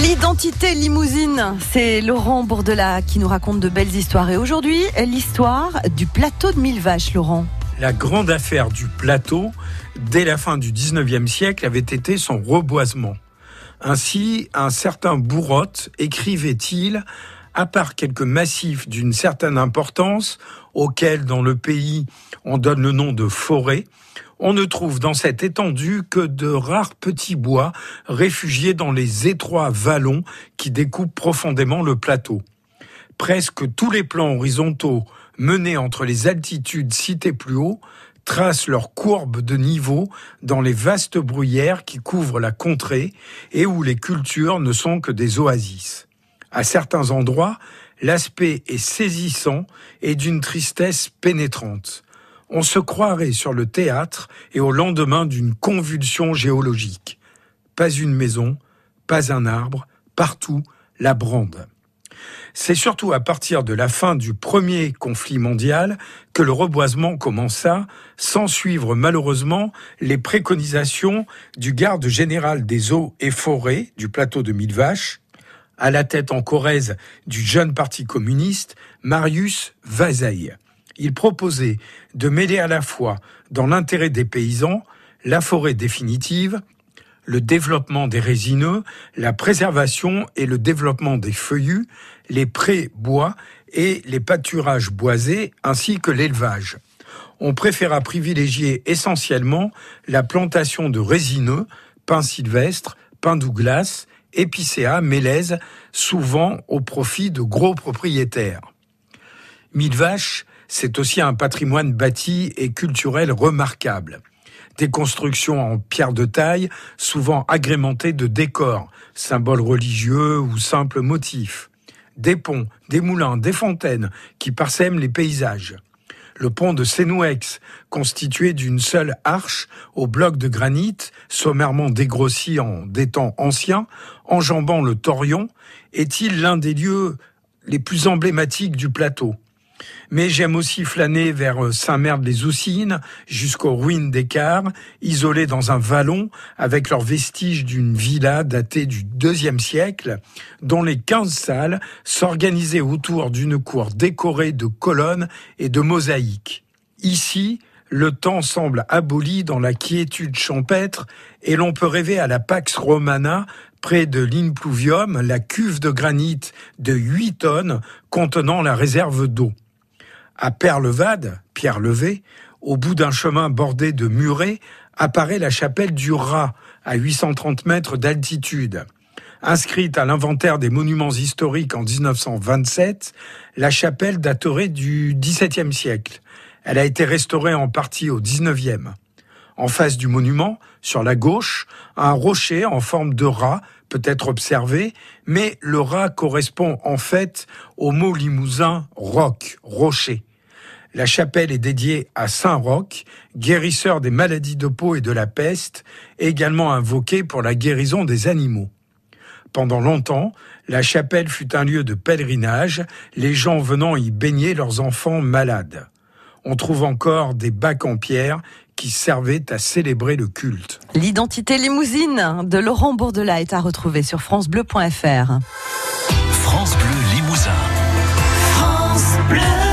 L'identité limousine, c'est Laurent Bourdelat qui nous raconte de belles histoires. Et aujourd'hui, l'histoire du plateau de Mille Vaches, Laurent. La grande affaire du plateau, dès la fin du 19e siècle, avait été son reboisement. Ainsi, un certain Bourrotte écrivait-il à part quelques massifs d'une certaine importance, auxquels dans le pays on donne le nom de forêt, on ne trouve dans cette étendue que de rares petits bois réfugiés dans les étroits vallons qui découpent profondément le plateau. Presque tous les plans horizontaux menés entre les altitudes citées plus haut tracent leurs courbes de niveau dans les vastes bruyères qui couvrent la contrée et où les cultures ne sont que des oasis. À certains endroits, l'aspect est saisissant et d'une tristesse pénétrante. On se croirait sur le théâtre et au lendemain d'une convulsion géologique. Pas une maison, pas un arbre, partout la brande. C'est surtout à partir de la fin du premier conflit mondial que le reboisement commença, sans suivre malheureusement les préconisations du garde général des eaux et forêts du plateau de Mille Vaches, à la tête en Corrèze du jeune parti communiste, Marius Vazeille. Il proposait de mêler à la fois, dans l'intérêt des paysans, la forêt définitive, le développement des résineux, la préservation et le développement des feuillus, les prés-bois et les pâturages boisés, ainsi que l'élevage. On préféra privilégier essentiellement la plantation de résineux, pins sylvestres, pins Douglas, épicéa, mélèze, souvent au profit de gros propriétaires. Mille vaches, c'est aussi un patrimoine bâti et culturel remarquable. Des constructions en pierre de taille, souvent agrémentées de décors, symboles religieux ou simples motifs. Des ponts, des moulins, des fontaines qui parsèment les paysages le pont de Sénouex, constitué d'une seule arche au bloc de granit, sommairement dégrossi en des temps anciens, enjambant le Torion, est-il l'un des lieux les plus emblématiques du plateau mais j'aime aussi flâner vers euh, Saint-Merd-les-Oussines, jusqu'aux ruines d'Écart, isolées dans un vallon, avec leurs vestiges d'une villa datée du deuxième siècle, dont les quinze salles s'organisaient autour d'une cour décorée de colonnes et de mosaïques. Ici, le temps semble aboli dans la quiétude champêtre et l'on peut rêver à la Pax Romana près de l'Inpluvium, la cuve de granit de 8 tonnes contenant la réserve d'eau. À Perlevade, Pierre Levé, au bout d'un chemin bordé de murets, apparaît la chapelle du Rat, à 830 mètres d'altitude. Inscrite à l'inventaire des monuments historiques en 1927, la chapelle daterait du XVIIe siècle. Elle a été restaurée en partie au XIXe. En face du monument, sur la gauche, un rocher en forme de rat peut être observé, mais le rat correspond en fait au mot limousin roc, rocher. La chapelle est dédiée à Saint Roch, guérisseur des maladies de peau et de la peste, également invoqué pour la guérison des animaux. Pendant longtemps, la chapelle fut un lieu de pèlerinage, les gens venant y baigner leurs enfants malades. On trouve encore des bacs en pierre qui servaient à célébrer le culte. L'identité limousine de Laurent Bourdelat est à retrouver sur francebleu.fr. France Bleu Limousin. France Bleu.